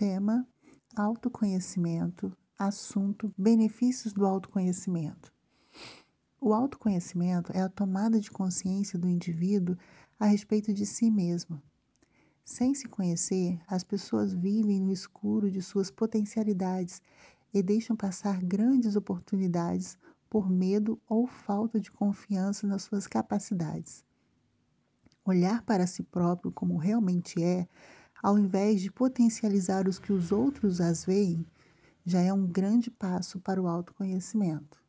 Tema: autoconhecimento, assunto: benefícios do autoconhecimento. O autoconhecimento é a tomada de consciência do indivíduo a respeito de si mesmo. Sem se conhecer, as pessoas vivem no escuro de suas potencialidades e deixam passar grandes oportunidades por medo ou falta de confiança nas suas capacidades. Olhar para si próprio como realmente é ao invés de potencializar os que os outros as veem, já é um grande passo para o autoconhecimento.